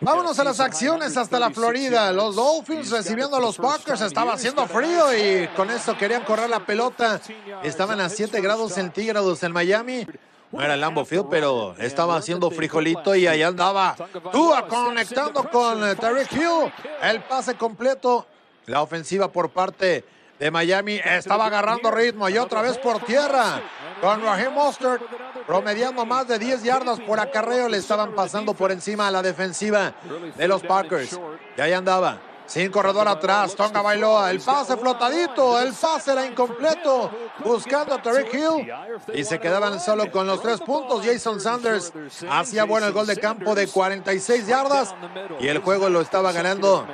Vámonos a las acciones hasta la Florida. Los Dolphins recibiendo a los Packers. Estaba haciendo frío y con esto querían correr la pelota. Estaban a 7 grados centígrados en Miami. No era Lambo Field, pero estaba haciendo frijolito y ahí andaba Tua conectando con Tariq Hill. El pase completo. La ofensiva por parte de Miami estaba agarrando ritmo y otra vez por tierra con Raheem Mostert promediando más de 10 yardas por acarreo. Le estaban pasando por encima a la defensiva de los Packers. Y ahí andaba. Sin corredor atrás, Tonga Bailoa, el pase flotadito, el pase era incompleto, buscando a Tariq Hill y se quedaban solo con los tres puntos. Jason Sanders hacía bueno el gol de campo de 46 yardas y el juego lo estaba ganando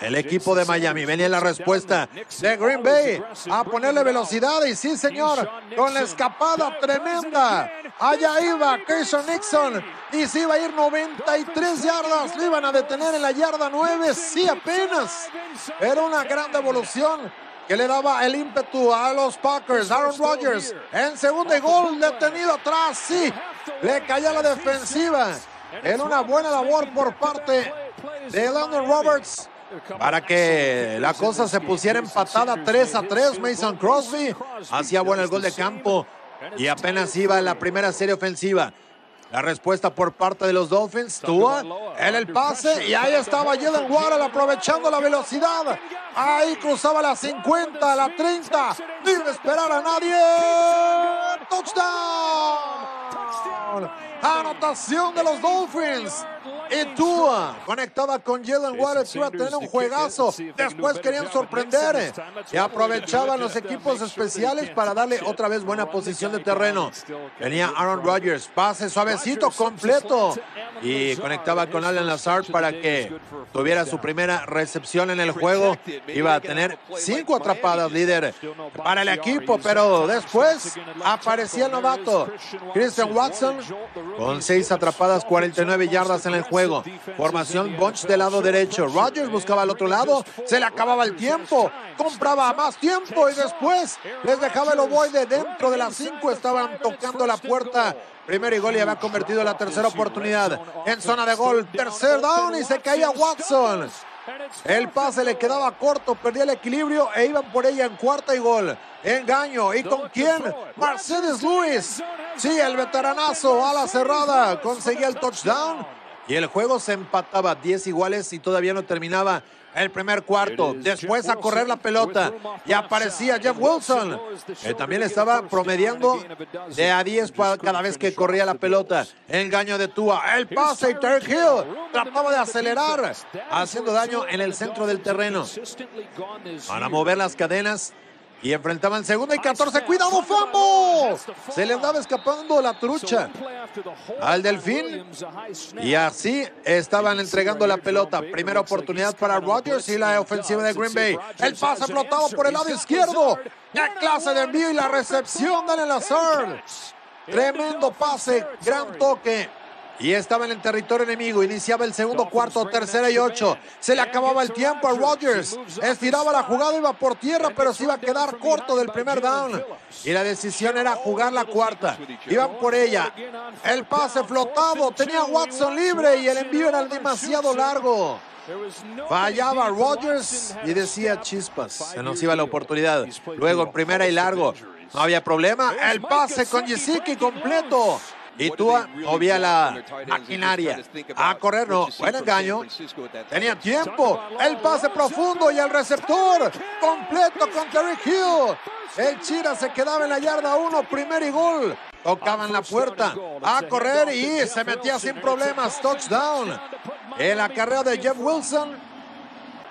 el equipo de Miami. Venía la respuesta de Green Bay a ponerle velocidad y sí, señor, con la escapada tremenda. Allá iba Keishon Nixon y se iba a ir 93 yardas. Lo iban a detener en la yarda 9, sí, apenas. Era una gran devolución que le daba el ímpetu a los Packers. Aaron Rodgers en segundo gol detenido atrás, sí. Le caía la defensiva. En una buena labor por parte de Landon Roberts para que la cosa se pusiera empatada 3 a 3. Mason Crosby hacía bueno el gol de campo y apenas iba en la primera serie ofensiva. La respuesta por parte de los Dolphins, Tua en el pase y ahí estaba Jalen Waddle aprovechando la velocidad. Ahí cruzaba la 50, la 30, sin esperar a nadie. Touchdown. Anotación de los Dolphins. Y Tua conectaba con Jalen Waters iba a tener un juegazo. Después querían sorprender y aprovechaban los equipos especiales para darle otra vez buena posición de terreno. Venía Aaron Rodgers, pase suavecito, completo. Y conectaba con Alan Lazard para que tuviera su primera recepción en el juego. Iba a tener cinco atrapadas, líder, para el equipo, pero después aparecía el novato Christian Watson con seis atrapadas, 49 yardas en el juego. Formación Bunch del lado derecho. Rodgers buscaba al otro lado. Se le acababa el tiempo. Compraba más tiempo y después les dejaba el ovoide dentro de las cinco. Estaban tocando la puerta. Primero y gol y había convertido la tercera oportunidad en zona de gol. Tercer down y se caía Watson. El pase le quedaba corto, perdía el equilibrio e iban por ella en cuarta y gol. Engaño. ¿Y con quién? Mercedes Lewis. Sí, el veteranazo a la cerrada conseguía el touchdown y el juego se empataba 10 iguales y todavía no terminaba el primer cuarto. Después a correr la pelota y aparecía Jeff Wilson, que también estaba promediando de a 10 cada vez que corría la pelota. Engaño de Tua, el pase y Terry Hill trataba de acelerar, haciendo daño en el centro del terreno. Para mover las cadenas y enfrentaban segundo y 14. ¡Cuidado, Fambo! Se le andaba escapando la trucha al Delfín. Y así estaban entregando la pelota. Primera oportunidad para Rodgers y la ofensiva de Green Bay. El pase flotado por el lado izquierdo. ¡Qué clase de envío y la recepción de Lazard! Tremendo pase, gran toque y estaba en el territorio enemigo. Iniciaba el segundo cuarto, tercera y ocho. Se le acababa el tiempo a Rodgers. Estiraba la jugada, iba por tierra, pero se iba a quedar corto del primer down. Y la decisión era jugar la cuarta. Iban por ella. El pase flotado. Tenía Watson libre y el envío era demasiado largo. Fallaba Rodgers y decía chispas. Se nos iba la oportunidad. Luego en primera y largo. No había problema. El pase con Yesiki completo. Y tú obvia la maquinaria. A correr, no. Buen engaño. Tenía tiempo. El pase profundo y el receptor completo con Terry Hill. El Chira se quedaba en la yarda 1, primer y gol. Tocaban la puerta a correr y se metía sin problemas. Touchdown. El acarreo de Jeff Wilson.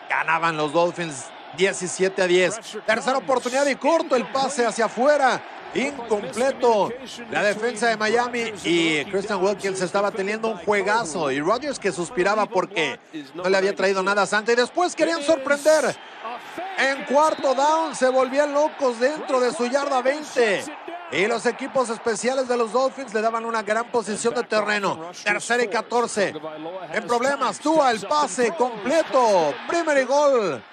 Ganaban los Dolphins 17 a 10. Tercera oportunidad y corto el pase hacia afuera incompleto. La defensa de Miami y Christian Wilkins estaba teniendo un juegazo y Rodgers que suspiraba porque no le había traído nada a Santa y después querían sorprender. En cuarto down se volvían locos dentro de su yarda 20. Y los equipos especiales de los Dolphins le daban una gran posición de terreno. Tercera y 14. En problemas, Tua el pase completo. Primer y gol.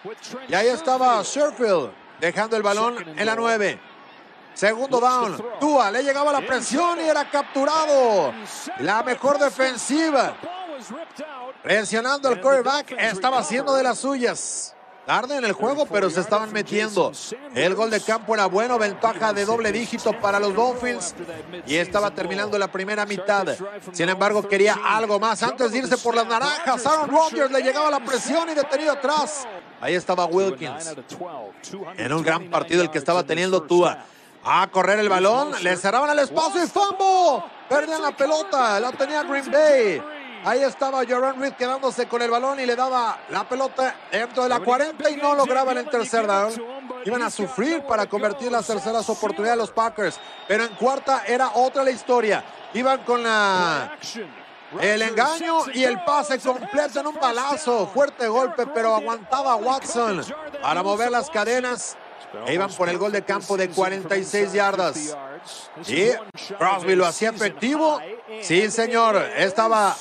Y ahí estaba Sherfield dejando el balón en la 9. Segundo down. Tua le llegaba la presión y era capturado. La mejor defensiva Presionando el quarterback, estaba haciendo de las suyas. Tarde en el juego, pero se estaban metiendo. El gol de campo era bueno, ventaja de doble dígito para los Dolphins. Y estaba terminando la primera mitad. Sin embargo, quería algo más antes de irse por las naranjas. Aaron Rodgers le llegaba la presión y detenido atrás. Ahí estaba Wilkins. En un gran partido el que estaba teniendo Tua. A correr el balón, le cerraban el espacio y fumble. Perdían la pelota, la tenía Green Bay. Ahí estaba Joran Reed quedándose con el balón y le daba la pelota dentro de la 40 y no lograban el tercer down. Iban a sufrir para convertir las terceras oportunidades los Packers. Pero en cuarta era otra la historia. Iban con la el engaño y el pase completo en un balazo. Fuerte golpe, pero aguantaba Watson para mover las cadenas. E iban por el gol de campo de 46 yardas. Y Crosby lo hacía efectivo. Sí, señor. Estaba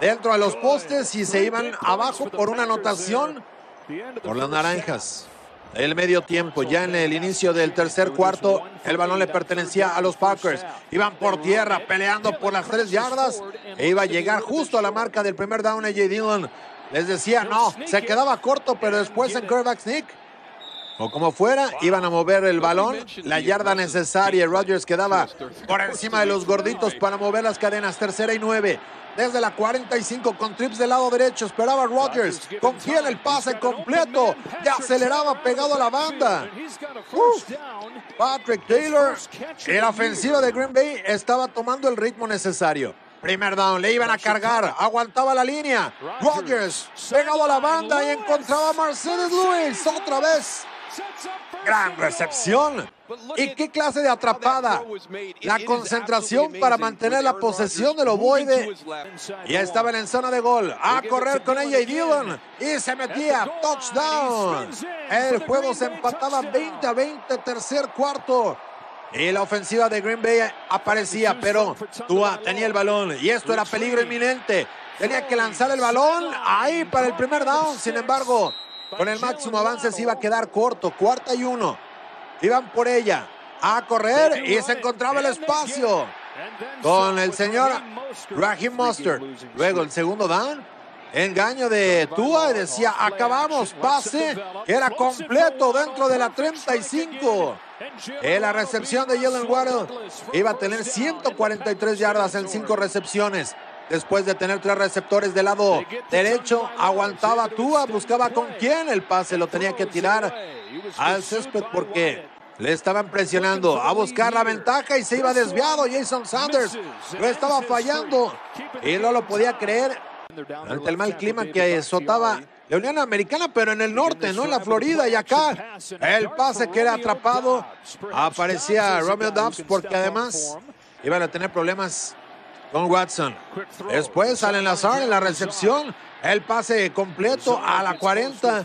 dentro de los postes y se iban abajo por una anotación por las naranjas. El medio tiempo, ya en el inicio del tercer cuarto, el balón le pertenecía a los Packers. Iban por tierra, peleando por las tres yardas e iba a llegar justo a la marca del primer down a J. Dillon. Les decía, no, se quedaba corto, pero después en quarterback sneak o como fuera, iban a mover el balón, la yarda necesaria. Rodgers quedaba por encima de los gorditos para mover las cadenas. Tercera y nueve. Desde la 45 con trips del lado derecho. Esperaba Rodgers. Confía el pase completo. Ya aceleraba pegado a la banda. Patrick Taylor. En la ofensiva de Green Bay estaba tomando el ritmo necesario. Primer down, le iban a cargar, aguantaba la línea. Rodgers pegado a la banda y encontraba a Mercedes Lewis otra vez Gran recepción. ¿Y qué clase de atrapada? La concentración para mantener la posesión del ovoide. Ya estaban en zona de gol. A correr con ella y Dillon. Y se metía. Touchdown. El juego se empataba 20 a 20, tercer cuarto. Y la ofensiva de Green Bay aparecía, pero Tua tenía el balón. Y esto era peligro inminente. Tenía que lanzar el balón ahí para el primer down. Sin embargo, con el máximo avance se iba a quedar corto. Cuarta y uno. Iban por ella. A correr y se encontraba el espacio. Con el señor Raheem Mustard. Luego el segundo down. Engaño de Tua y decía, acabamos, pase, era completo dentro de la 35. En la recepción de Jalen Waddle iba a tener 143 yardas en cinco recepciones. Después de tener tres receptores del lado derecho, aguantaba Tua, buscaba con quién el pase, lo tenía que tirar al césped porque le estaban presionando a buscar la ventaja y se iba desviado. Jason Sanders. Lo estaba fallando y no lo podía creer ante el mal clima que azotaba la Unión Americana, pero en el norte, no en la Florida. Y acá el pase que era atrapado aparecía Romeo Dobbs porque además iban a tener problemas con Watson. Después sale Lazar en la recepción. El pase completo a la 40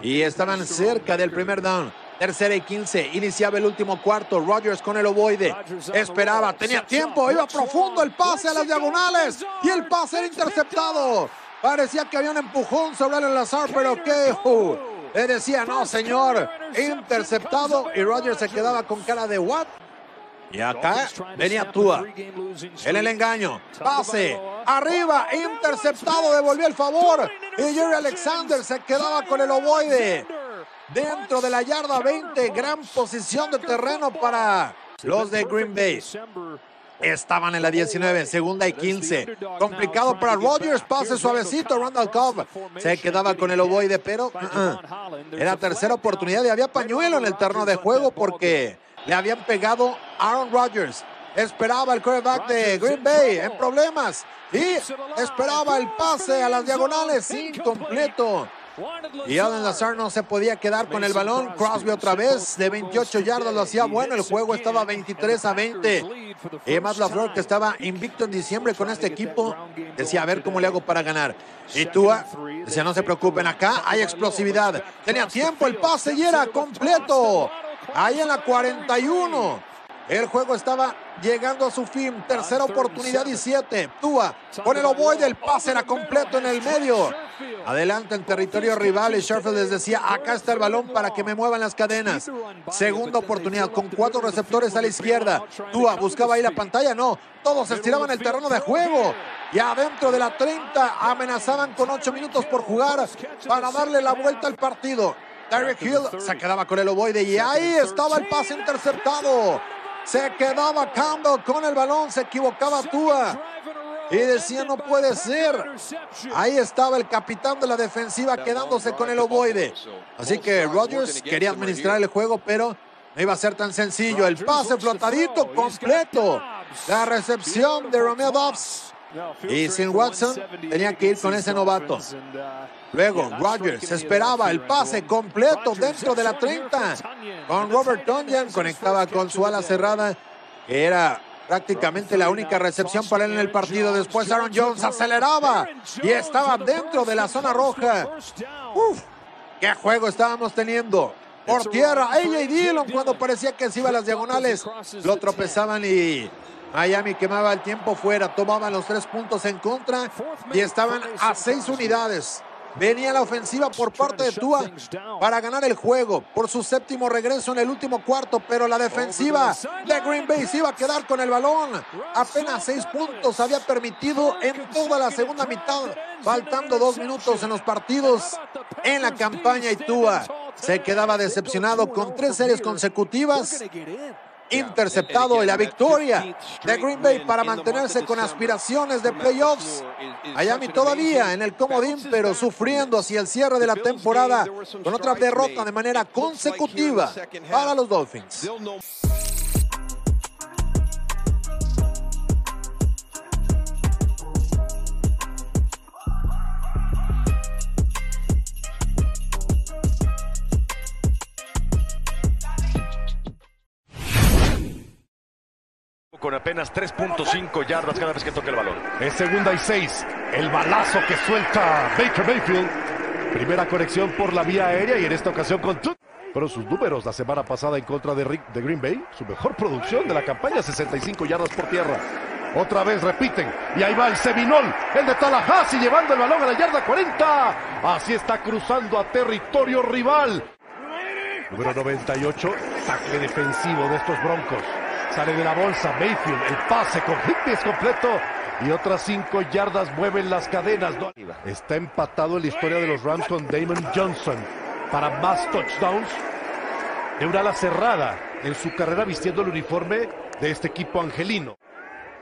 y estaban cerca del primer down. Tercera y 15. Iniciaba el último cuarto. Rodgers con el ovoide. Esperaba, tenía tiempo. Iba profundo el pase a las diagonales. Y el pase era interceptado. Parecía que había un empujón sobre el Lazar, pero que le decía, no, señor. Interceptado. Y Rodgers se quedaba con cara de what? Y acá venía Tua. En el engaño. Pase. Arriba. Interceptado. Devolvió el favor. Y Jerry Alexander se quedaba con el ovoide. Dentro de la yarda 20. Gran posición de terreno para los de Green Bay. Estaban en la 19, segunda y 15. Complicado para Rodgers, pase suavecito. Randall Cobb se quedaba con el ovoide, pero uh-uh. era tercera oportunidad y había pañuelo en el terreno de juego porque le habían pegado Aaron Rodgers. Esperaba el quarterback de Green Bay en problemas y esperaba el pase a las diagonales incompleto. Y Alan Lazar no se podía quedar con el balón. Crosby otra vez de 28 yardas lo hacía bueno. El juego estaba 23 a 20. Y Matt LaFleur, que estaba invicto en diciembre con este equipo, decía, a ver cómo le hago para ganar. Y Tua decía, no se preocupen, acá hay explosividad. Tenía tiempo el pase y era completo. Ahí en la 41. El juego estaba llegando a su fin. Tercera oportunidad y siete. Tua con el ovoide. El pase era completo en el medio. Adelante en territorio rival. Y Sherfield les decía: Acá está el balón para que me muevan las cadenas. Segunda oportunidad con cuatro receptores a la izquierda. Tua buscaba ahí la pantalla. No. Todos estiraban el terreno de juego. Y adentro de la 30 amenazaban con ocho minutos por jugar para darle la vuelta al partido. Derek Hill se quedaba con el ovoide y ahí estaba el pase interceptado. Se quedaba Campbell con el balón, se equivocaba Tua. Y decía, no puede ser. Ahí estaba el capitán de la defensiva quedándose con el ovoide. Así que Rodgers quería administrar el juego, pero no iba a ser tan sencillo. El pase flotadito completo. La recepción de Romeo Dobbs. Y sin Watson tenía que ir con ese novato. Luego Rodgers esperaba el pase completo dentro de la 30. Con Robert Tonyan conectaba con su ala cerrada, que era prácticamente la única recepción para él en el partido. Después Aaron Jones aceleraba y estaba dentro de la zona roja. Uf, qué juego estábamos teniendo. Por tierra, AJ Dillon cuando parecía que se iba a las diagonales, lo tropezaban y Miami quemaba el tiempo fuera, tomaban los tres puntos en contra y estaban a seis unidades. Venía la ofensiva por parte de Tua para ganar el juego. Por su séptimo regreso en el último cuarto, pero la defensiva de Green Bay se iba a quedar con el balón. Apenas seis puntos había permitido en toda la segunda mitad, faltando dos minutos en los partidos en la campaña y Tua se quedaba decepcionado con tres series consecutivas interceptado y la victoria de Green Bay para mantenerse con aspiraciones de playoffs. Miami todavía en el comodín, pero sufriendo hacia el cierre de la temporada con otra derrota de manera consecutiva para los Dolphins. Con apenas 3.5 yardas cada vez que toca el balón. Es segunda y seis. El balazo que suelta Baker Mayfield. Primera conexión por la vía aérea y en esta ocasión con. Pero sus números la semana pasada en contra de, Rick, de Green Bay, su mejor producción de la campaña, 65 yardas por tierra. Otra vez repiten. Y ahí va el Seminol, el de Tallahassee, llevando el balón a la yarda 40. Así está cruzando a territorio rival. Número 98, tackle defensivo de estos Broncos. Sale de la bolsa Mayfield, el pase con Higby es completo y otras cinco yardas mueven las cadenas. Está empatado en la historia de los Rams con Damon Johnson para más touchdowns de una ala cerrada en su carrera vistiendo el uniforme de este equipo angelino.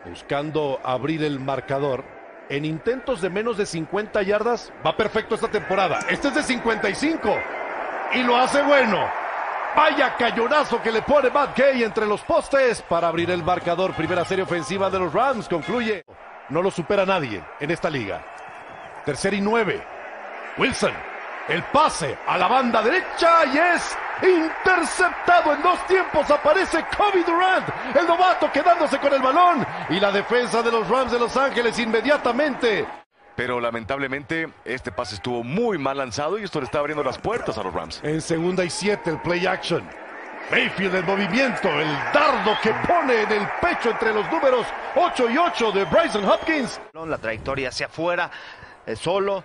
Buscando abrir el marcador. En intentos de menos de 50 yardas va perfecto esta temporada. Este es de 55 y lo hace bueno. Vaya cañonazo que le pone Matt Gay entre los postes para abrir el marcador. Primera serie ofensiva de los Rams concluye. No lo supera nadie en esta liga. Tercer y nueve. Wilson. El pase a la banda derecha y es interceptado en dos tiempos. Aparece Kobe Durant, el novato quedándose con el balón. Y la defensa de los Rams de Los Ángeles inmediatamente pero lamentablemente este pase estuvo muy mal lanzado y esto le está abriendo las puertas a los Rams. En segunda y siete, el play action. Mayfield en movimiento, el dardo que pone en el pecho entre los números 8 y 8 de Bryson Hopkins. La trayectoria hacia afuera, eh, solo,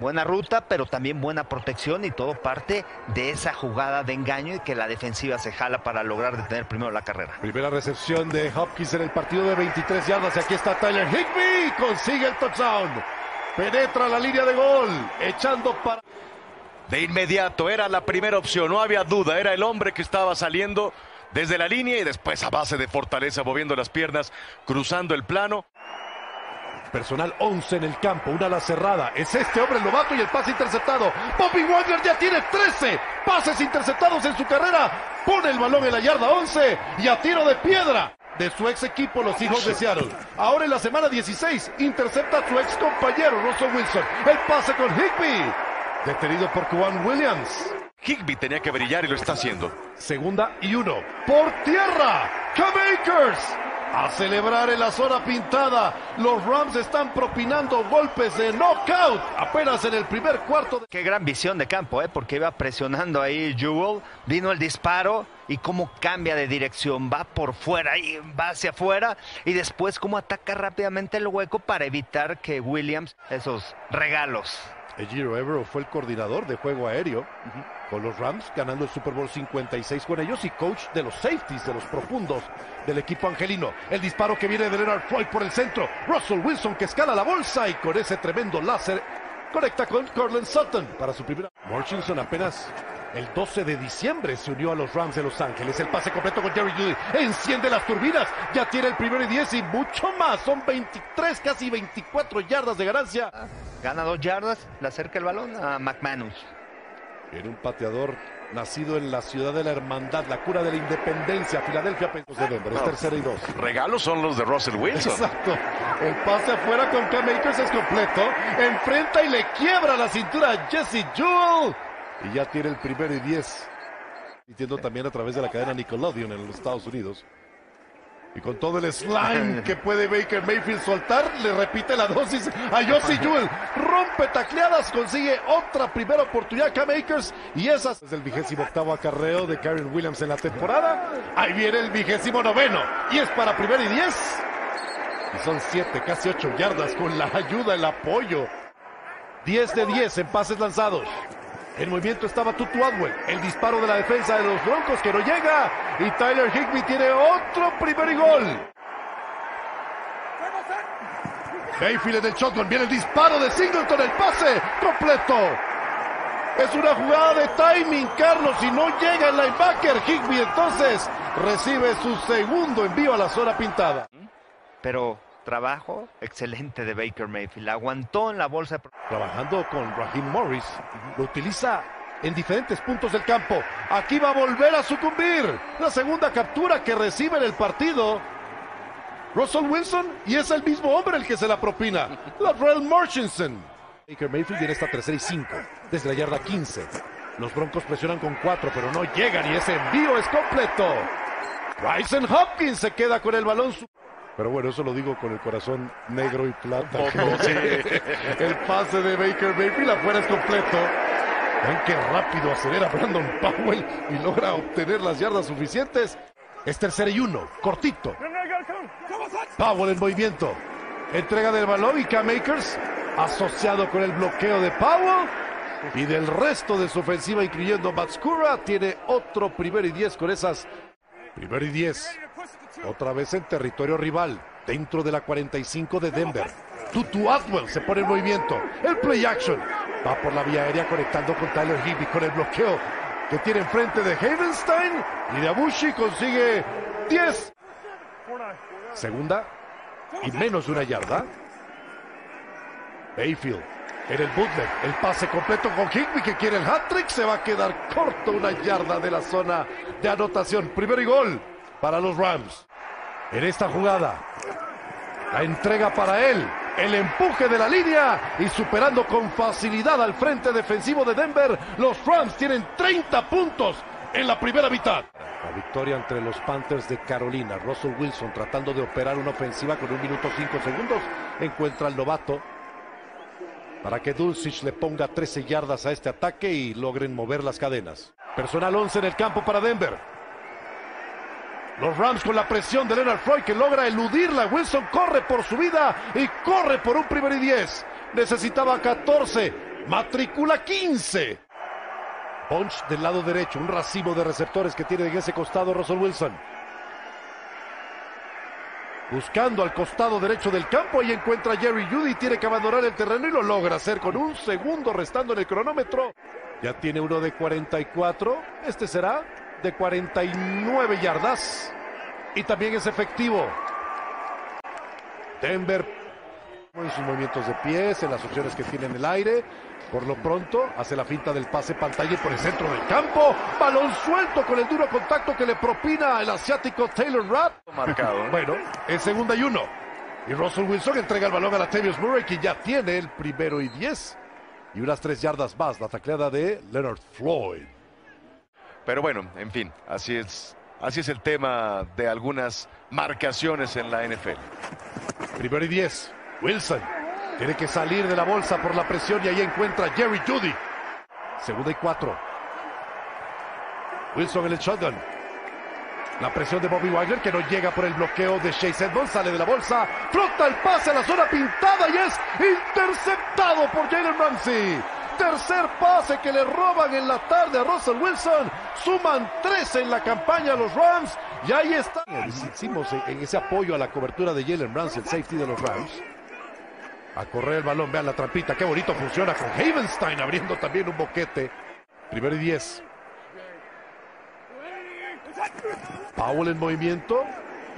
buena ruta, pero también buena protección y todo parte de esa jugada de engaño y que la defensiva se jala para lograr detener primero la carrera. Primera recepción de Hopkins en el partido de 23 yardas y aquí está Tyler Higby, consigue el touchdown. Penetra la línea de gol, echando para... De inmediato era la primera opción, no había duda, era el hombre que estaba saliendo desde la línea y después a base de fortaleza moviendo las piernas, cruzando el plano. Personal 11 en el campo, una ala cerrada. Es este hombre el novato y el pase interceptado. Bobby Wagner ya tiene 13 pases interceptados en su carrera. Pone el balón en la yarda 11 y a tiro de piedra de su ex equipo, los hijos de Seattle. Ahora en la semana 16, intercepta a su ex compañero Russell Wilson. El pase con Higby, detenido por Juan Williams. Higby tenía que brillar y lo está haciendo. Segunda y uno. Por tierra. K-Bakers. A celebrar en la zona pintada. Los Rams están propinando golpes de knockout apenas en el primer cuarto. Qué gran visión de campo, ¿eh? porque iba presionando ahí Jewel. Vino el disparo y cómo cambia de dirección, va por fuera y va hacia afuera y después cómo ataca rápidamente el hueco para evitar que Williams esos regalos. Ejiro Evero fue el coordinador de juego aéreo con los Rams, ganando el Super Bowl 56 con ellos y coach de los safeties, de los profundos del equipo angelino. El disparo que viene de Leonard Floyd por el centro. Russell Wilson que escala la bolsa y con ese tremendo láser conecta con Cortland Sutton para su primera. Murchison apenas el 12 de diciembre se unió a los Rams de Los Ángeles. El pase completo con Jerry Judy. Enciende las turbinas. Ya tiene el primero y 10 y mucho más. Son 23, casi 24 yardas de ganancia. Gana dos yardas, le acerca el balón a McManus. Era un pateador nacido en la ciudad de la hermandad, la cura de la independencia, Filadelfia, de Denver. Es tercera y dos. Regalos son los de Russell Wilson. Exacto. El pase afuera con Cam Akers es completo. Enfrenta y le quiebra la cintura a Jesse Jewell. Y ya tiene el primero y diez. Entiendo también a través de la cadena Nickelodeon en los Estados Unidos. Y con todo el slime que puede Baker Mayfield soltar, le repite la dosis a Josie Jewell. Rompe tacleadas, consigue otra primera oportunidad Cam Akers. Y esas es el vigésimo octavo acarreo de Karen Williams en la temporada. Ahí viene el vigésimo noveno. Y es para primer y diez. Y son siete, casi ocho yardas con la ayuda, el apoyo. Diez de diez en pases lanzados. En movimiento estaba Tutu Atwell. El disparo de la defensa de los Broncos que no llega. Y Tyler Higby tiene otro primer gol. Mayfield en el shotgun. Viene el disparo de Singleton. El pase completo. Es una jugada de timing, Carlos, y no llega el linebacker. Higby entonces recibe su segundo envío a la zona pintada. Pero trabajo excelente de Baker Mayfield. Aguantó en la bolsa. Trabajando con Raheem Morris. Lo utiliza en diferentes puntos del campo. Aquí va a volver a sucumbir. La segunda captura que recibe en el partido. Russell Wilson y es el mismo hombre el que se la propina. Latrell Murchison. Baker Mayfield viene esta tercera y cinco. Desde la yarda 15. Los Broncos presionan con cuatro, pero no llegan y ese envío es completo. Bryson Hopkins se queda con el balón. Pero bueno, eso lo digo con el corazón negro y plata. el pase de Baker Mayfield afuera es completo. Ven qué rápido acelera Brandon Powell y logra obtener las yardas suficientes. Es tercera y uno, cortito. Powell en movimiento. Entrega del balón y K-Makers asociado con el bloqueo de Powell y del resto de su ofensiva, incluyendo Matskura, tiene otro primer y diez con esas. Primer y diez. Otra vez en territorio rival, dentro de la 45 de Denver. Tutu Atwell se pone en movimiento. El play action. Va por la vía aérea conectando con Tyler Hibby con el bloqueo que tiene enfrente de Havenstein. Y de Abushi consigue 10. Segunda y menos de una yarda. Bayfield en el bootleg. El pase completo con Higby que quiere el hat-trick. Se va a quedar corto una yarda de la zona de anotación. Primero y gol para los Rams. En esta jugada, la entrega para él. El empuje de la línea y superando con facilidad al frente defensivo de Denver, los Rams tienen 30 puntos en la primera mitad. La victoria entre los Panthers de Carolina. Russell Wilson tratando de operar una ofensiva con un minuto 5 segundos. Encuentra al novato para que Dulcich le ponga 13 yardas a este ataque y logren mover las cadenas. Personal 11 en el campo para Denver. Los Rams con la presión de Leonard Floyd que logra eludirla. Wilson corre por su vida y corre por un primer y 10. Necesitaba 14. Matricula 15. Bunch del lado derecho. Un racimo de receptores que tiene en ese costado Russell Wilson. Buscando al costado derecho del campo, ahí encuentra a Jerry Judy, tiene que abandonar el terreno y lo logra hacer con un segundo restando en el cronómetro. Ya tiene uno de 44, este será de 49 yardas y también es efectivo. Denver en sus movimientos de pies, en las opciones que tiene en el aire. Por lo pronto, hace la finta del pase pantalla por el centro del campo. Balón suelto con el duro contacto que le propina el asiático Taylor Rapp. Marcado. ¿eh? Bueno, en segunda y uno. Y Russell Wilson entrega el balón a Latavius Murray, que ya tiene el primero y diez. Y unas tres yardas más, la tacleada de Leonard Floyd. Pero bueno, en fin, así es, así es el tema de algunas marcaciones en la NFL. Primero y diez. Wilson tiene que salir de la bolsa por la presión y ahí encuentra Jerry Judy. Segunda y cuatro. Wilson en el shotgun. La presión de Bobby Wagner que no llega por el bloqueo de Chase Edmonds. Sale de la bolsa. Flota el pase a la zona pintada y es interceptado por Jalen Ramsey. Tercer pase que le roban en la tarde a Russell Wilson. Suman 13 en la campaña los Rams. Y ahí está. Hicimos en ese apoyo a la cobertura de Jalen Ramsey, el safety de los Rams. A correr el balón. Vean la trampita. Qué bonito funciona con Havenstein abriendo también un boquete. Primero y 10. Powell en movimiento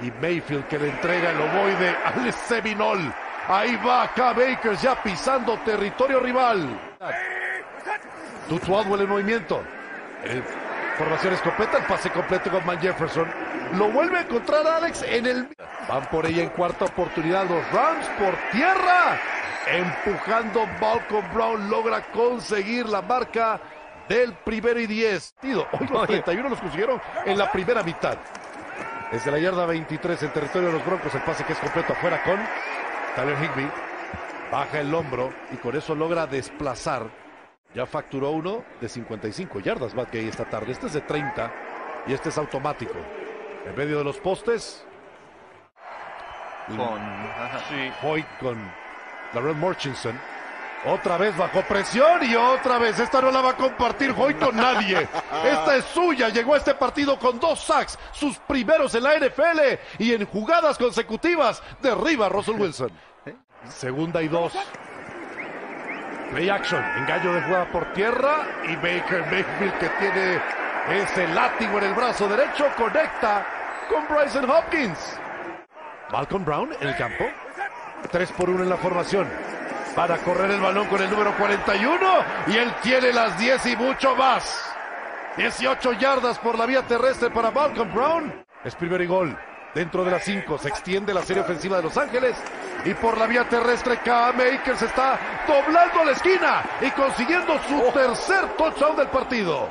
y Mayfield que le entrega el ovoide al Seminol. Ahí va acá Bakers ya pisando territorio rival. Tutu Adwell en movimiento. El formación escopeta, el pase completo con Man Jefferson. Lo vuelve a encontrar Alex en el... Van por ella en cuarta oportunidad los Rams por tierra. Empujando Malcolm Brown logra conseguir la marca del primero y 10. Hoy los 31 los consiguieron en la primera mitad. Desde la yarda 23 en territorio de los Broncos, el pase que es completo afuera con Tyler Higby. Baja el hombro y con eso logra desplazar. Ya facturó uno de 55 yardas Matt Gay esta tarde. Este es de 30 y este es automático. En medio de los postes. Con, sí. Hoy con Darrell Murchison otra vez bajo presión y otra vez. Esta no la va a compartir hoy con nadie. Esta es suya. Llegó a este partido con dos sacks, sus primeros en la NFL y en jugadas consecutivas derriba a Russell Wilson. Segunda y dos. Play action, engaño de jugada por tierra y Baker Mayfield que tiene ese látigo en el brazo derecho conecta con Bryson Hopkins. Malcolm Brown en el campo. 3 por 1 en la formación para correr el balón con el número 41 y él tiene las 10 y mucho más. 18 yardas por la vía terrestre para Malcolm Brown. Es primer y gol. Dentro de las 5 se extiende la serie ofensiva de Los Ángeles y por la vía terrestre K. Makers está doblando a la esquina y consiguiendo su oh. tercer touchdown del partido.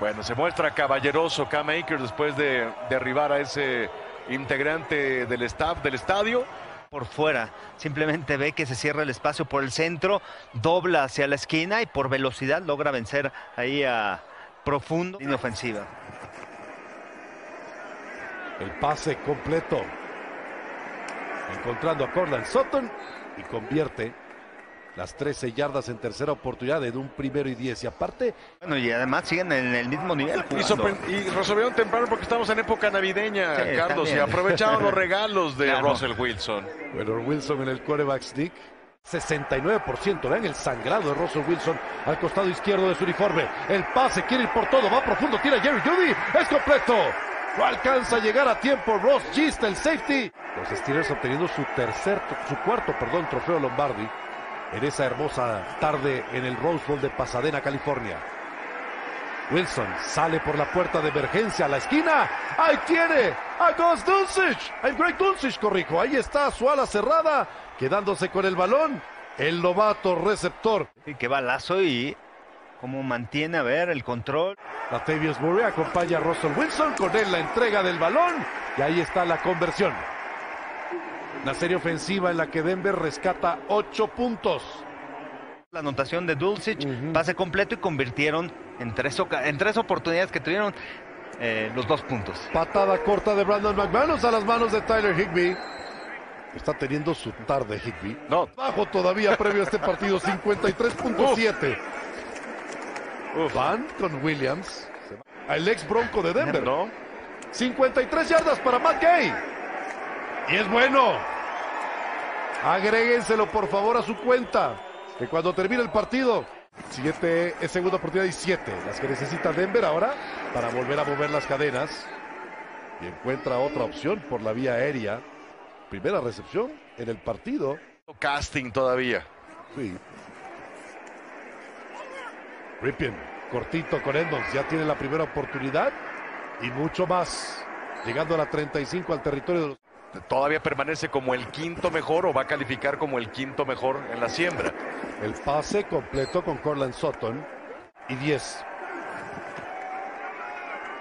Bueno, se muestra caballeroso K. Makers después de derribar a ese integrante del staff del estadio por fuera. Simplemente ve que se cierra el espacio por el centro, dobla hacia la esquina y por velocidad logra vencer ahí a profundo línea ofensiva. El pase completo. Encontrando a Corland Sutton y convierte las 13 yardas en tercera oportunidad de un primero y 10. Y aparte. Bueno, y además siguen en el mismo nivel. Y, resolvieron temprano porque estamos en época navideña, Carlos, y aprovecharon los regalos de Russell Wilson. Bueno, Wilson en el quarterback sneak. 69%, vean el sangrado de Russell Wilson al costado izquierdo de su uniforme. El pase quiere ir por todo, va profundo, tira Jerry Judy, es completo. No alcanza a llegar a tiempo Ross Gist, el safety. Los Steelers obteniendo su tercer, su cuarto, perdón, trofeo Lombardi en esa hermosa tarde en el Rose Bowl de Pasadena, California. Wilson sale por la puerta de emergencia a la esquina. Ahí tiene a Gus Dulcich. El Greg Dulcich, corrijo. Ahí está su ala cerrada, quedándose con el balón. El novato receptor. Qué balazo y cómo mantiene a ver el control. Latavius Murray acompaña a Russell Wilson con él la entrega del balón y ahí está la conversión. La serie ofensiva en la que Denver rescata ocho puntos. La anotación de Dulcich, pase completo y convirtieron en tres, en tres oportunidades que tuvieron eh, los dos puntos. Patada corta de Brandon McManus a las manos de Tyler Higby. Está teniendo su tarde Higby. No. Bajo todavía previo a este partido, 53.7. Van con Williams. Al ex bronco de Denver. 53 yardas para Matt Gay. Y es bueno. Agréguenselo por favor a su cuenta. Que cuando termine el partido, siguiente es segunda oportunidad y siete. Las que necesita Denver ahora para volver a mover las cadenas. Y encuentra otra opción por la vía aérea. Primera recepción en el partido. Casting todavía. Sí. Ripien, cortito con Edmonds, ya tiene la primera oportunidad y mucho más. Llegando a la 35 al territorio de los todavía permanece como el quinto mejor o va a calificar como el quinto mejor en la siembra. El pase completo con Corland Sutton y 10.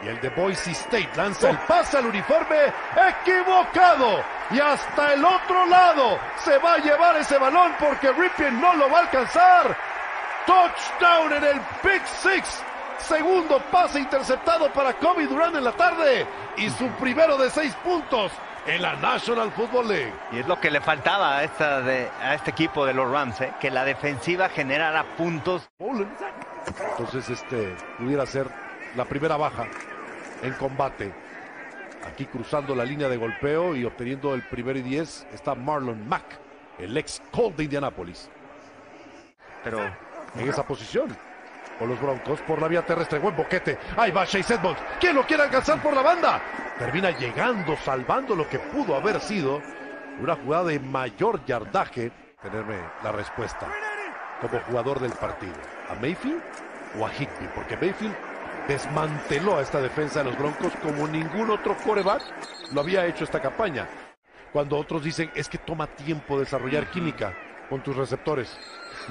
Y el de Boise State lanza el pase al uniforme equivocado. Y hasta el otro lado se va a llevar ese balón porque Ripien no lo va a alcanzar. Touchdown en el Big Six Segundo pase interceptado para Kobe Durant en la tarde. Y su primero de seis puntos en la National Football League. Y es lo que le faltaba a, esta de, a este equipo de los Rams, ¿eh? que la defensiva generara puntos. Entonces este pudiera ser la primera baja en combate. Aquí cruzando la línea de golpeo y obteniendo el primer y diez está Marlon Mack, el ex Colt de Indianápolis. Pero en esa posición. Con los Broncos por la vía terrestre. Buen boquete. Ahí va Chase Edmonds. ¿Quién lo quiere alcanzar por la banda? Termina llegando, salvando lo que pudo haber sido una jugada de mayor yardaje. Tenerme la respuesta como jugador del partido. ¿A Mayfield o a Higby? Porque Mayfield desmanteló a esta defensa de los Broncos como ningún otro coreback lo había hecho esta campaña. Cuando otros dicen es que toma tiempo desarrollar química con tus receptores.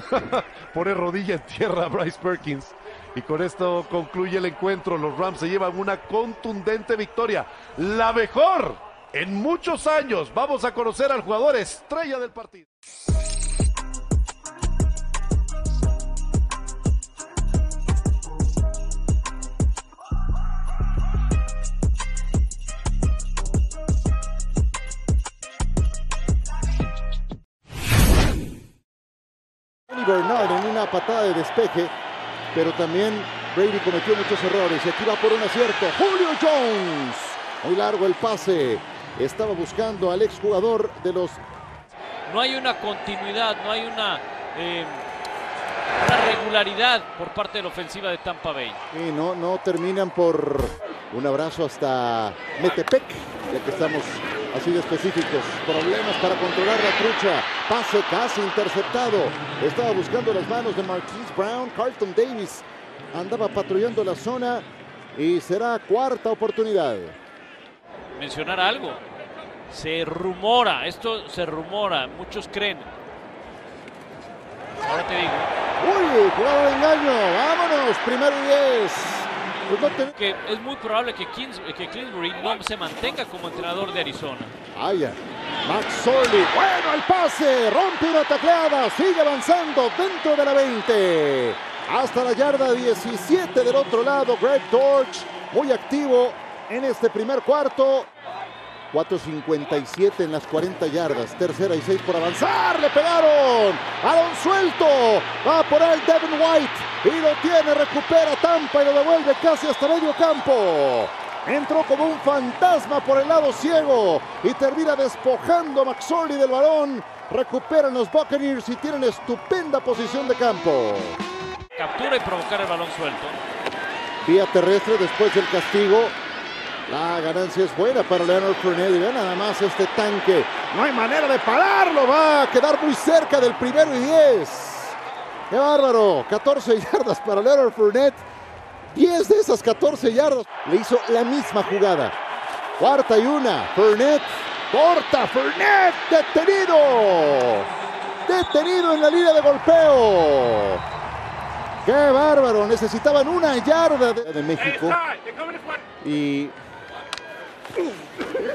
Pone rodilla en tierra Bryce Perkins. Y con esto concluye el encuentro. Los Rams se llevan una contundente victoria. La mejor en muchos años. Vamos a conocer al jugador estrella del partido. Bernard en una patada de despeje, pero también Brady cometió muchos errores y aquí va por un acierto. Julio Jones, muy largo el pase, estaba buscando al exjugador de los... No hay una continuidad, no hay una, eh, una regularidad por parte de la ofensiva de Tampa Bay. Y no, no terminan por un abrazo hasta Metepec, ya que estamos así de específicos. Problemas para controlar la trucha. Pase casi interceptado. Estaba buscando las manos de Marquise Brown. Carlton Davis andaba patrullando la zona y será cuarta oportunidad. Mencionar algo. Se rumora, esto se rumora, muchos creen. Ahora te digo. Uy, jugada de engaño. Vámonos, primero y diez. Pues no te... Que es muy probable que, Kings, que Kingsbury no se mantenga como entrenador de Arizona. Vaya. Max Sorley. Bueno, el pase. Rompe una tacleada. Sigue avanzando dentro de la 20. Hasta la yarda 17 del otro lado. Greg Torch. Muy activo en este primer cuarto. 4.57 en las 40 yardas. Tercera y 6 por avanzar. Le pegaron. Balón suelto. Va por él Devin White. Y lo tiene. Recupera Tampa y lo devuelve casi hasta medio campo. Entró como un fantasma por el lado ciego y termina despojando a McSorley del balón. Recuperan los Buccaneers y tienen estupenda posición de campo. Captura y provocar el balón suelto. Vía terrestre después del castigo. La ganancia es buena para Leonard Fournette. Vean nada más este tanque. No hay manera de pararlo. Va a quedar muy cerca del primero y 10. ¡Qué bárbaro! 14 yardas para Leonard Fournette. 10 de esas 14 yardas. Le hizo la misma jugada. Cuarta y una. Fournette. Corta. Fournette. Detenido. Detenido en la línea de golpeo. ¡Qué bárbaro! Necesitaban una yarda de, de México. Y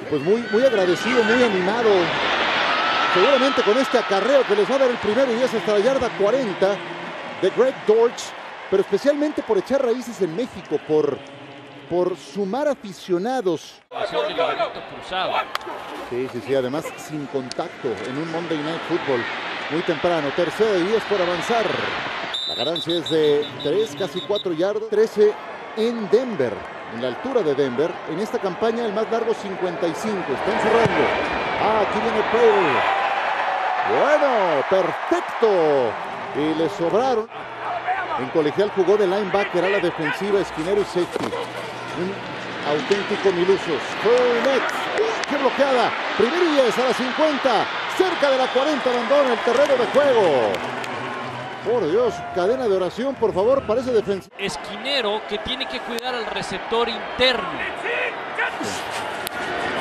pues muy, muy agradecido, muy animado. Seguramente con este acarreo que les va a dar el primero y 10 hasta la yarda 40 de Greg Dortch, pero especialmente por echar raíces en México, por, por sumar aficionados. Sí, sí, sí, además sin contacto en un Monday Night Football muy temprano. Tercera y 10 por avanzar. La ganancia es de 3, casi 4 yardas. 13 en Denver, en la altura de Denver. En esta campaña el más largo 55. Están cerrando. Ah, aquí viene Prater. Bueno, perfecto. Y le sobraron. En colegial jugó de linebacker a la defensiva, esquinero y safety. Un auténtico milusos. ¡Qué bloqueada! Primer y 10 a la 50. Cerca de la 40 abandona el terreno de juego. Por Dios, cadena de oración, por favor, parece defensa. Esquinero que tiene que cuidar al receptor interno.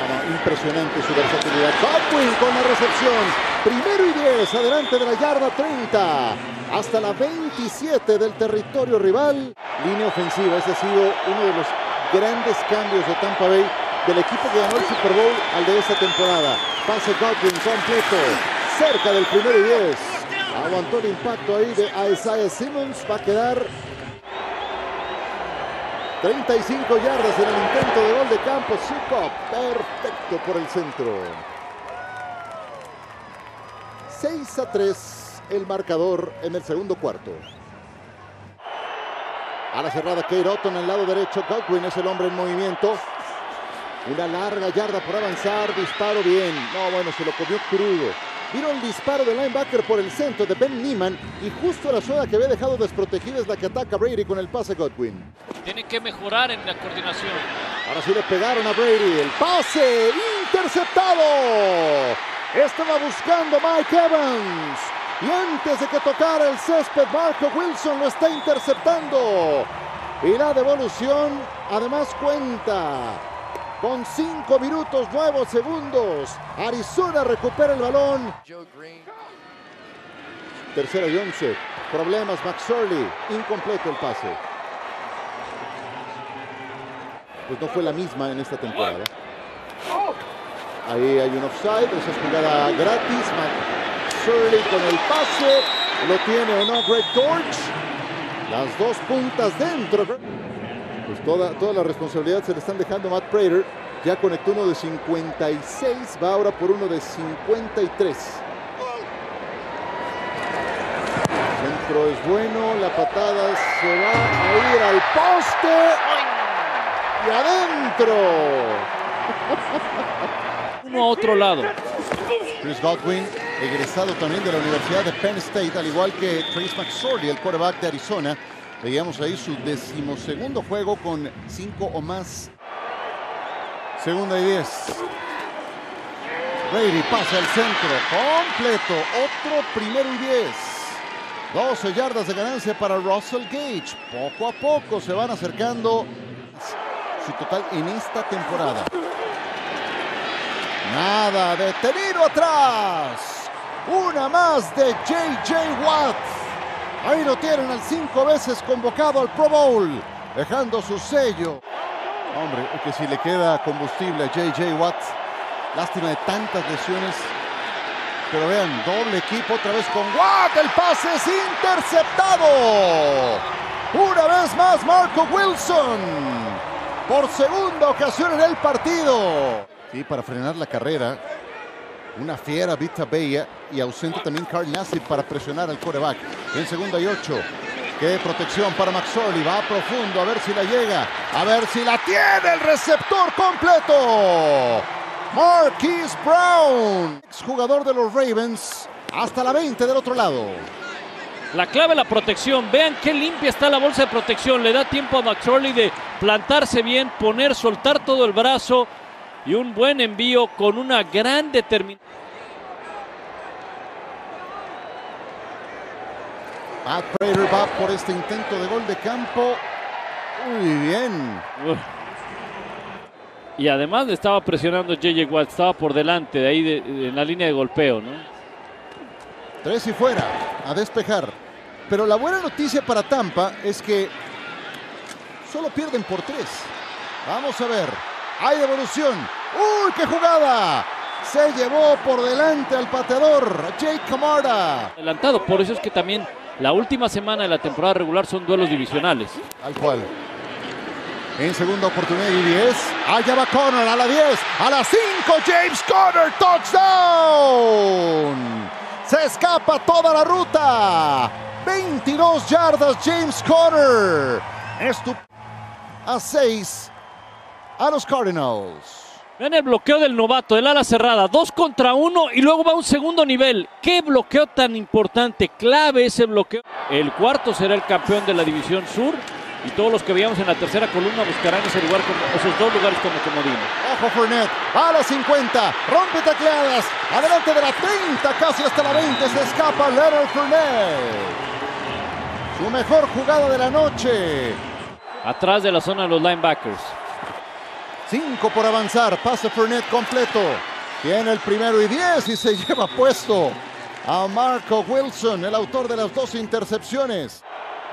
No, impresionante su versatilidad. Godwin con la recepción. Primero y 10, adelante de la yarda 30. Hasta la 27 del territorio rival. Línea ofensiva, ese ha sido uno de los grandes cambios de Tampa Bay del equipo que ganó el Super Bowl al de esta temporada. Pase Godwin completo. Cerca del primero y 10. Aguantó el impacto ahí de Isaiah Simmons. Va a quedar 35 yardas en el intento de gol de campo. Suco, perfecto por el centro. 6 a 3 el marcador en el segundo cuarto. A la cerrada Kate Otton en el lado derecho. Godwin es el hombre en movimiento. Una larga yarda por avanzar. Disparo bien. No, bueno, se lo comió crudo. Vino el disparo del linebacker por el centro de Ben Neiman y justo la zona que había dejado desprotegida es la que ataca Brady con el pase Godwin. Tiene que mejorar en la coordinación. Ahora sí le pegaron a Brady. El pase interceptado. Estaba buscando Mike Evans. Y antes de que tocara el césped, Marco Wilson lo está interceptando. Y la devolución además cuenta con 5 minutos 9 segundos. Arizona recupera el balón. Tercera y 11. Problemas McSorley. Incompleto el pase. Pues no fue la misma en esta temporada. Ahí hay un offside. Esa es jugada gratis. McSorley con el pase. Lo tiene o no Greg Torch. Las dos puntas dentro. Pues toda, toda la responsabilidad se le están dejando a Matt Prater. Ya conectó uno de 56, va ahora por uno de 53. Centro es bueno, la patada se va a ir al poste. Y adentro. Uno a otro lado. Chris Godwin, egresado también de la Universidad de Penn State, al igual que Trace McSorley, el quarterback de Arizona. Veíamos ahí su decimosegundo juego con cinco o más. Segunda y diez. Brady pasa al centro, completo, otro primero y diez. 12 yardas de ganancia para Russell Gage. Poco a poco se van acercando su total en esta temporada. Nada, detenido atrás. Una más de JJ Watt. Ahí lo tienen al cinco veces convocado al Pro Bowl, dejando su sello. Hombre, que si le queda combustible a JJ Watt, lástima de tantas lesiones. Pero vean, doble equipo otra vez con Watt, el pase es interceptado. Una vez más Marco Wilson, por segunda ocasión en el partido. Y para frenar la carrera, una fiera Vita Bella y ausente también Carl Nassib para presionar al coreback. En segunda y ocho. Qué protección para McSorley. Va profundo a ver si la llega. A ver si la tiene el receptor completo. Marquise Brown, jugador de los Ravens, hasta la 20 del otro lado. La clave la protección. Vean qué limpia está la bolsa de protección. Le da tiempo a McSorley de plantarse bien, poner, soltar todo el brazo y un buen envío con una gran determinación. Matt Prater va por este intento de gol de campo. Muy bien. Y además le estaba presionando JJ Watt, estaba por delante, de ahí de, de, en la línea de golpeo, ¿no? Tres y fuera, a despejar. Pero la buena noticia para Tampa es que solo pierden por tres. Vamos a ver. Hay devolución. ¡Uy, qué jugada! Se llevó por delante al pateador, Jake Camarda. Adelantado, por eso es que también la última semana de la temporada regular son duelos divisionales. Al cual. En segunda oportunidad y 10. Allá va Connor a la 10. A la 5. James Conner. Touchdown. Se escapa toda la ruta. 22 yardas James Conner. Esto a 6 a los Cardinals. Vean el bloqueo del novato, el ala cerrada, dos contra uno y luego va a un segundo nivel. ¡Qué bloqueo tan importante! Clave ese bloqueo. El cuarto será el campeón de la División Sur y todos los que veíamos en la tercera columna buscarán ese lugar, como, esos dos lugares como comodín. Ojo Fournette, a los 50, rompe tacleadas, adelante de la 30, casi hasta la 20, se escapa Leonard Fournette. Su mejor jugada de la noche. Atrás de la zona de los linebackers. Cinco por avanzar. Pase Fournette completo. Tiene el primero y diez y se lleva puesto a Marco Wilson, el autor de las dos intercepciones.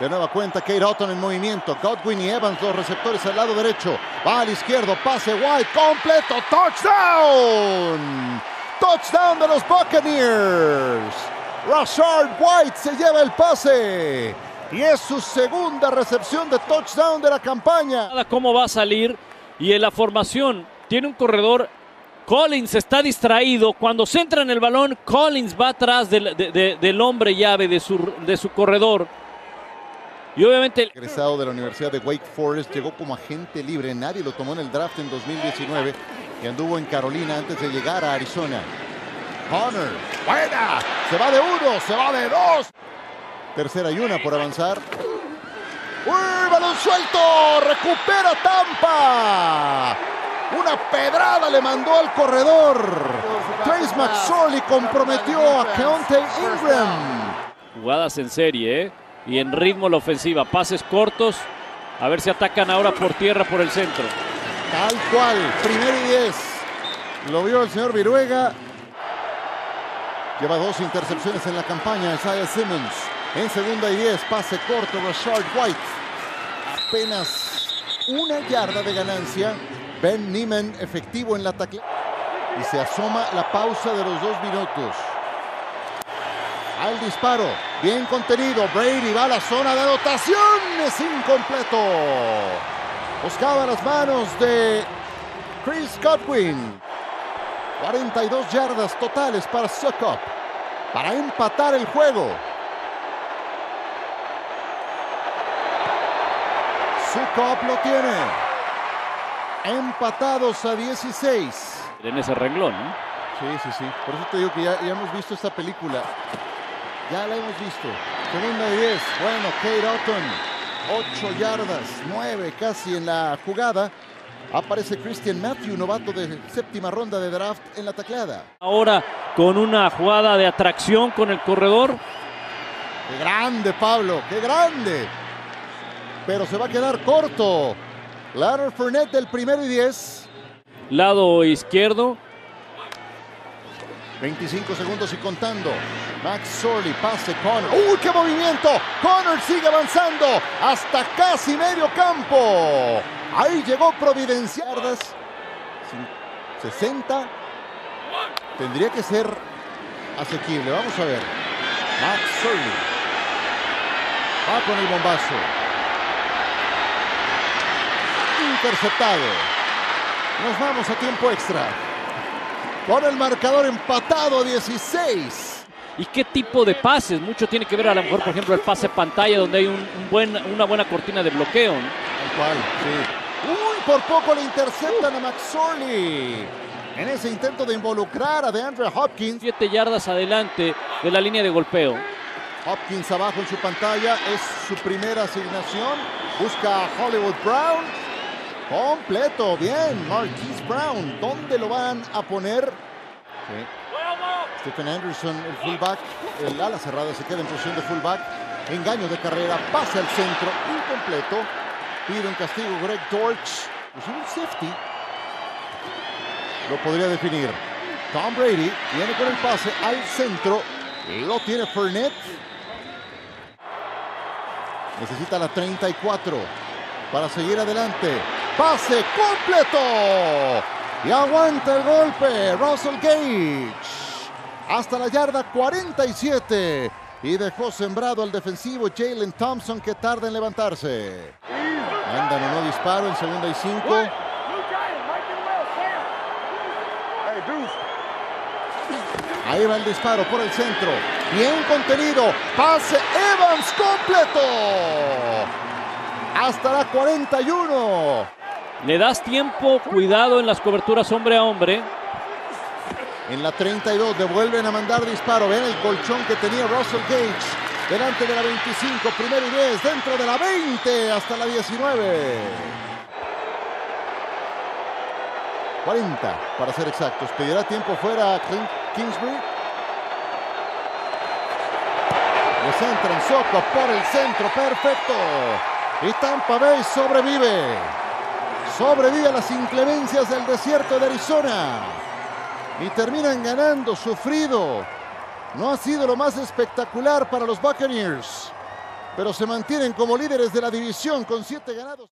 De nueva cuenta, Kate Otton en movimiento. Godwin y Evans, los receptores al lado derecho. Va al izquierdo, pase White completo. Touchdown. Touchdown de los Buccaneers. Rashard White se lleva el pase. Y es su segunda recepción de touchdown de la campaña. ¿Cómo va a salir? Y en la formación tiene un corredor. Collins está distraído. Cuando centra en el balón, Collins va atrás del, del hombre llave de su, de su corredor. Y obviamente... El egresado de la Universidad de Wake Forest llegó como agente libre. Nadie lo tomó en el draft en 2019 y anduvo en Carolina antes de llegar a Arizona. Connor, buena, se va de uno, se va de dos. Tercera y una por avanzar. ¡Uy, balón suelto! ¡Recupera Tampa! Una pedrada le mandó al corredor. Trace McSorley comprometió a Keontae Ingram. Jugadas en serie, ¿eh? y en ritmo la ofensiva. Pases cortos. A ver si atacan ahora por tierra por el centro. Tal cual. Primero y diez. Lo vio el señor Viruega. Lleva dos intercepciones en la campaña. Isaiah Simmons. En segunda y diez. Pase corto. Rashard White. Apenas una yarda de ganancia. Ben Nieman efectivo en la tackle. Y se asoma la pausa de los dos minutos al disparo. Bien contenido. Brady va a la zona de anotación. Es incompleto. Buscaba las manos de Chris Godwin. 42 yardas totales para Sukop. Para empatar el juego. Sukop lo tiene. Empatados a 16. En ese renglón, Sí, sí, sí. Por eso te digo que ya, ya hemos visto esta película. Ya la hemos visto. Segunda y 10. Bueno, Kate Otton. 8 yardas, 9 casi en la jugada. Aparece Christian Matthew, novato de séptima ronda de draft en la tacleada. Ahora con una jugada de atracción con el corredor. Qué grande, Pablo, qué grande. Pero se va a quedar corto. Leonard Fournette del primero y 10. Lado izquierdo. 25 segundos y contando. Max Sorley, pase Connor. ¡Uy, qué movimiento! Connor sigue avanzando hasta casi medio campo. Ahí llegó Providenciardas. 60. Tendría que ser asequible. Vamos a ver. Max Sorley. Va con el bombazo. Interceptado. Nos vamos a tiempo extra. Con el marcador empatado 16. ¿Y qué tipo de pases? Mucho tiene que ver a lo mejor, por ejemplo, el pase pantalla donde hay un, buen, una buena cortina de bloqueo. Tal cual, sí. Uy, por poco le interceptan a McSorley. En ese intento de involucrar a DeAndre Hopkins. Siete yardas adelante de la línea de golpeo. Hopkins abajo en su pantalla. Es su primera asignación. Busca a Hollywood Brown. Completo, bien. Marquise Brown, ¿dónde lo van a poner? Stephen Anderson, el fullback, el ala cerrada se queda en posición de fullback. Engaño de carrera, pasa al centro, incompleto. Pide un castigo Greg Torch. Es un safety. Lo podría definir. Tom Brady viene con el pase al centro. Lo tiene Fernet. Necesita la 34 para seguir adelante. Pase completo. Y aguanta el golpe. Russell Gage. Hasta la yarda 47. Y dejó sembrado al defensivo Jalen Thompson que tarda en levantarse. Andan o no disparo en segunda y cinco. Ahí va el disparo por el centro. Bien contenido. Pase Evans completo. Hasta la 41. Le das tiempo, cuidado en las coberturas hombre a hombre. En la 32 devuelven a mandar disparo. Ven el colchón que tenía Russell Gage. Delante de la 25, primero y 10, dentro de la 20 hasta la 19. 40 para ser exactos. Pedirá tiempo fuera Kingsbury. en Soco por el centro, perfecto. Y Tampa Bay sobrevive sobrevive a las inclemencias del desierto de Arizona y terminan ganando sufrido. No ha sido lo más espectacular para los Buccaneers, pero se mantienen como líderes de la división con siete ganados.